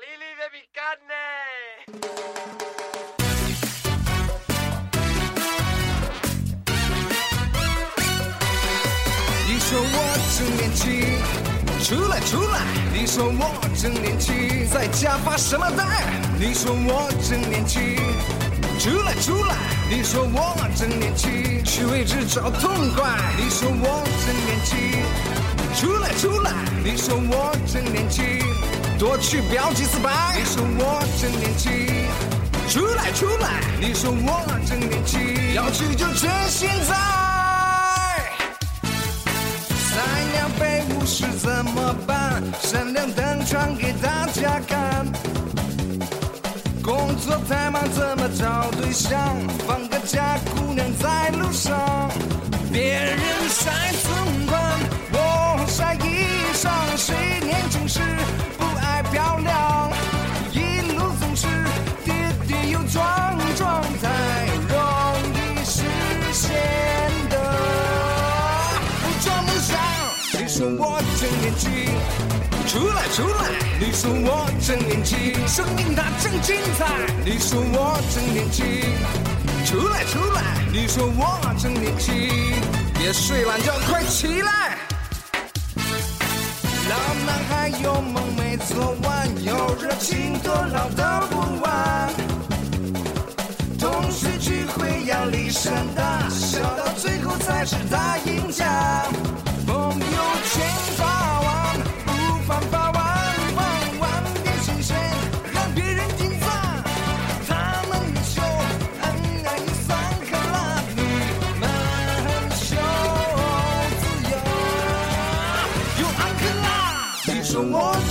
丽丽的饼干呢？你说我真年轻，出来出来！你说我真年轻，在家发什么呆？你说我真年轻，出来出来！你说我真年轻，去位置找痛快。你说我真年轻，出来出来！你说我真年轻，多去标几次白。你说我真年轻，出来出来！你说我真年轻，要去就趁现在。三两杯五十怎么办？闪亮登场给大家看。工作太忙怎么找对象？放你说我真年轻，出来出来！你说我真年轻，生命它真精彩。你说我真年轻，出来出来！你说我真年轻，别睡懒觉，快起来！老男孩有梦没做完，有热情多老都不晚。同学聚会压力山大，笑到最后才是大赢家。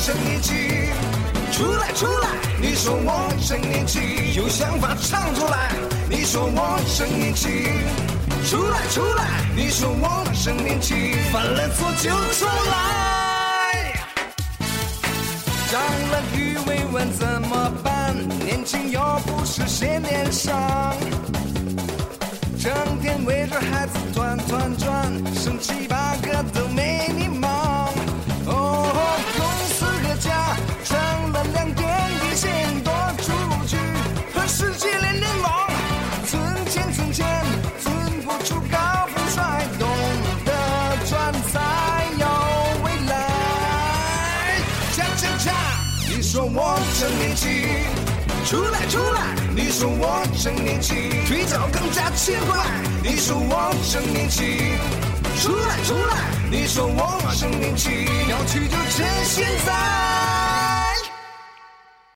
真年轻，出来出来！你说我真年轻，有想法唱出来！你说我真年轻，出来出来！你说我真年轻，犯了错就出来。长了鱼尾纹怎么办？年轻又不是写脸上。恰，你说我真年轻。出来。出来！你说我真年轻，腿脚更加轻快。你说我真年轻，出来。出来！你说我真年轻，要去就趁现在。